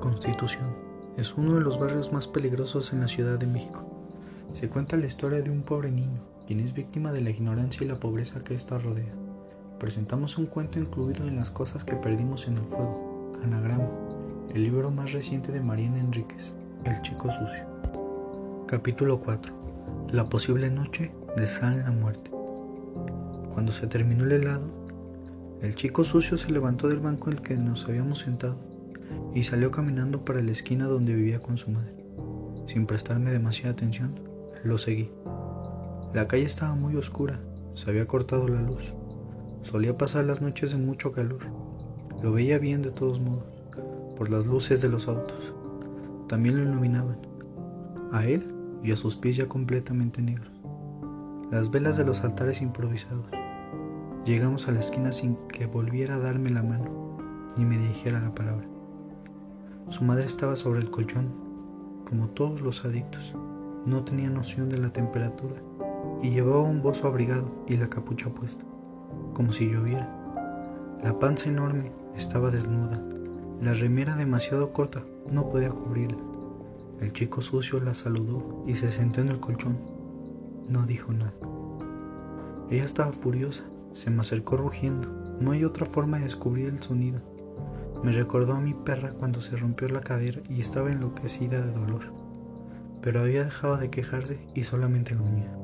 Constitución es uno de los barrios más peligrosos en la Ciudad de México. Se cuenta la historia de un pobre niño, quien es víctima de la ignorancia y la pobreza que ésta rodea. Presentamos un cuento incluido en Las cosas que perdimos en el fuego, Anagrama, el libro más reciente de Mariana Enríquez, El chico sucio. Capítulo 4. La posible noche de Sal la muerte. Cuando se terminó el helado, el chico sucio se levantó del banco en el que nos habíamos sentado y salió caminando para la esquina donde vivía con su madre. Sin prestarme demasiada atención, lo seguí. La calle estaba muy oscura, se había cortado la luz. Solía pasar las noches de mucho calor. Lo veía bien de todos modos, por las luces de los autos. También lo iluminaban, a él y a sus pies ya completamente negros. Las velas de los altares improvisados. Llegamos a la esquina sin que volviera a darme la mano ni me dirigiera la palabra. Su madre estaba sobre el colchón, como todos los adictos. No tenía noción de la temperatura y llevaba un bozo abrigado y la capucha puesta, como si lloviera. La panza enorme estaba desnuda, la remera demasiado corta no podía cubrirla. El chico sucio la saludó y se sentó en el colchón. No dijo nada. Ella estaba furiosa, se me acercó rugiendo. No hay otra forma de descubrir el sonido. Me recordó a mi perra cuando se rompió la cadera y estaba enloquecida de dolor, pero había dejado de quejarse y solamente gruñía.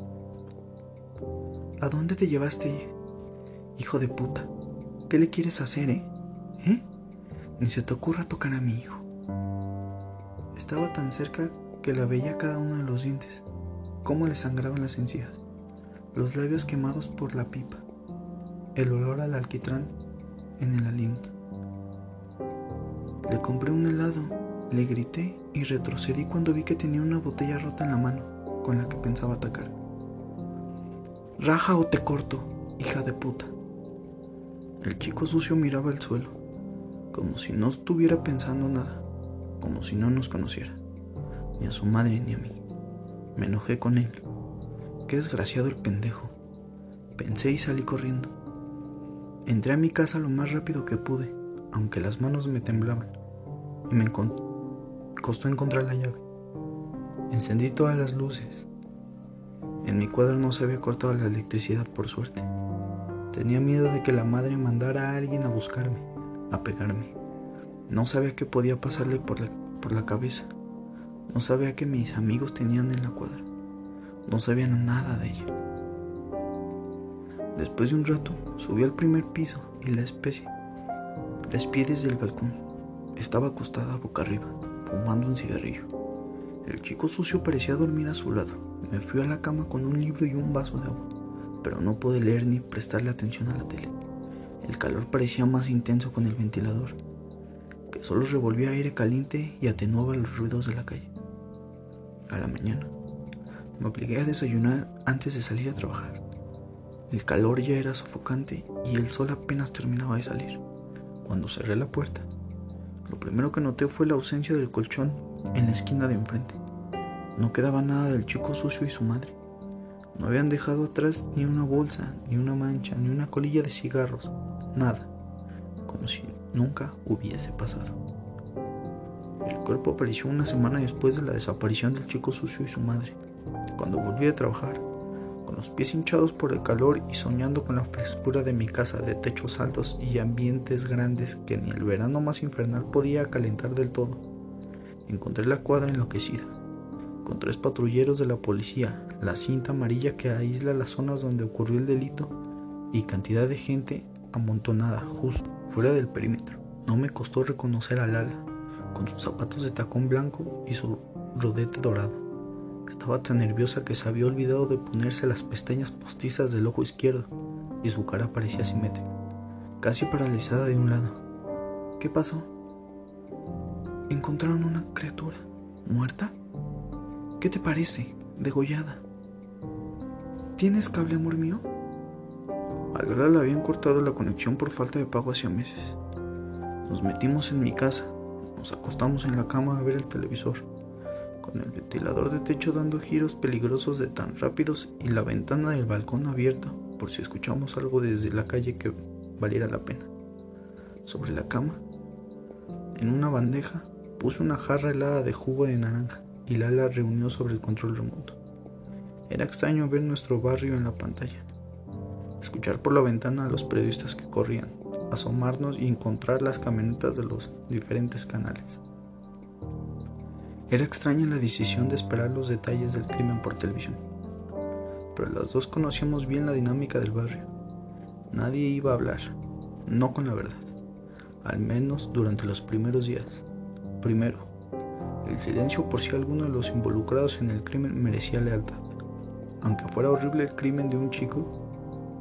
¿A dónde te llevaste, hijo de puta? ¿Qué le quieres hacer, eh? ¿Eh? Ni se te ocurra tocar a mi hijo. Estaba tan cerca que la veía cada uno de los dientes, cómo le sangraban las encías, los labios quemados por la pipa, el olor al alquitrán en el aliento. Le compré un helado, le grité y retrocedí cuando vi que tenía una botella rota en la mano con la que pensaba atacar. Raja o te corto, hija de puta. El chico sucio miraba el suelo, como si no estuviera pensando nada, como si no nos conociera, ni a su madre ni a mí. Me enojé con él. Qué desgraciado el pendejo. Pensé y salí corriendo. Entré a mi casa lo más rápido que pude aunque las manos me temblaban, y me costó encontrar la llave. Encendí todas las luces. En mi cuadro no se había cortado la electricidad por suerte. Tenía miedo de que la madre mandara a alguien a buscarme, a pegarme. No sabía qué podía pasarle por la, por la cabeza. No sabía que mis amigos tenían en la cuadra. No sabían nada de ella. Después de un rato, subí al primer piso y la especie la espié desde el balcón. Estaba acostada boca arriba, fumando un cigarrillo. El chico sucio parecía dormir a su lado. Me fui a la cama con un libro y un vaso de agua, pero no pude leer ni prestarle atención a la tele. El calor parecía más intenso con el ventilador, que solo revolvía aire caliente y atenuaba los ruidos de la calle. A la mañana, me obligué a desayunar antes de salir a trabajar. El calor ya era sofocante y el sol apenas terminaba de salir cuando cerré la puerta. Lo primero que noté fue la ausencia del colchón en la esquina de enfrente. No quedaba nada del chico sucio y su madre. No habían dejado atrás ni una bolsa, ni una mancha, ni una colilla de cigarros, nada, como si nunca hubiese pasado. El cuerpo apareció una semana después de la desaparición del chico sucio y su madre. Cuando volví a trabajar, con los pies hinchados por el calor y soñando con la frescura de mi casa de techos altos y ambientes grandes que ni el verano más infernal podía calentar del todo. Encontré la cuadra enloquecida, con tres patrulleros de la policía, la cinta amarilla que aísla las zonas donde ocurrió el delito y cantidad de gente amontonada justo fuera del perímetro. No me costó reconocer a Lala, con sus zapatos de tacón blanco y su rodete dorado. Estaba tan nerviosa que se había olvidado de ponerse las pestañas postizas del ojo izquierdo y su cara parecía simétrica, casi paralizada de un lado. ¿Qué pasó? Encontraron una criatura muerta. ¿Qué te parece? Degollada. ¿Tienes cable, amor mío? A Lola le habían cortado la conexión por falta de pago hacía meses. Nos metimos en mi casa, nos acostamos en la cama a ver el televisor con el ventilador de techo dando giros peligrosos de tan rápidos y la ventana del balcón abierta por si escuchamos algo desde la calle que valiera la pena. Sobre la cama, en una bandeja, puse una jarra helada de jugo de naranja y Lala reunió sobre el control remoto. Era extraño ver nuestro barrio en la pantalla, escuchar por la ventana a los periodistas que corrían, asomarnos y encontrar las camionetas de los diferentes canales. Era extraña la decisión de esperar los detalles del crimen por televisión, pero las dos conocíamos bien la dinámica del barrio. Nadie iba a hablar, no con la verdad, al menos durante los primeros días. Primero, el silencio por si alguno de los involucrados en el crimen merecía lealtad. Aunque fuera horrible el crimen de un chico,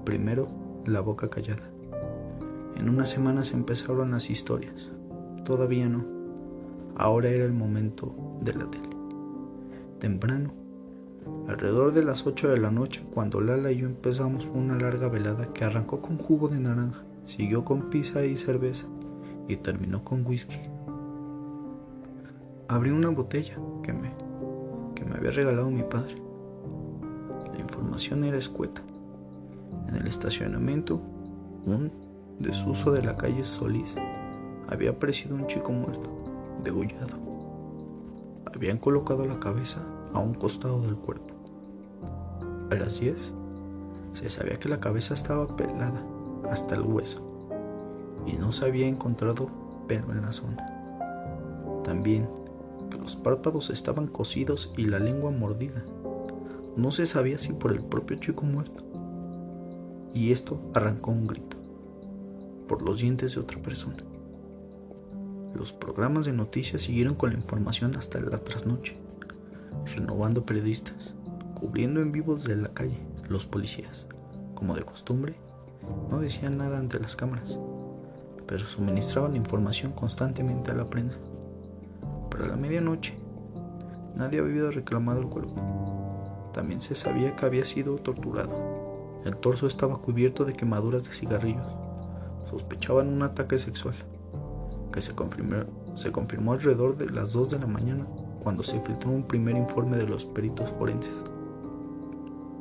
primero la boca callada. En unas semanas empezaron las historias. Todavía no. Ahora era el momento de la tele. Temprano, alrededor de las 8 de la noche, cuando Lala y yo empezamos una larga velada que arrancó con jugo de naranja, siguió con pizza y cerveza y terminó con whisky. Abrí una botella que me, que me había regalado mi padre. La información era escueta. En el estacionamiento, un desuso de la calle Solís había aparecido un chico muerto degollado. Habían colocado la cabeza a un costado del cuerpo. A las 10 se sabía que la cabeza estaba pelada hasta el hueso y no se había encontrado pelo en la zona. También que los párpados estaban cosidos y la lengua mordida. No se sabía si por el propio chico muerto. Y esto arrancó un grito por los dientes de otra persona. Los programas de noticias siguieron con la información hasta la trasnoche, renovando periodistas, cubriendo en vivos de la calle. Los policías, como de costumbre, no decían nada ante las cámaras, pero suministraban información constantemente a la prensa. Para la medianoche, nadie había reclamado el cuerpo. También se sabía que había sido torturado. El torso estaba cubierto de quemaduras de cigarrillos. Sospechaban un ataque sexual que se confirmó, alrededor de las 2 de la mañana cuando se filtró un primer informe de los peritos forenses.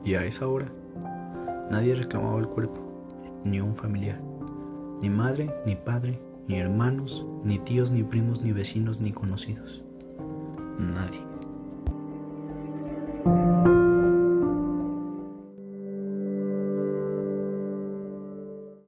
Y a esa hora, nadie reclamaba el cuerpo, ni un familiar, ni madre, ni padre, ni hermanos, ni tíos, ni primos, ni vecinos, ni conocidos. Nadie.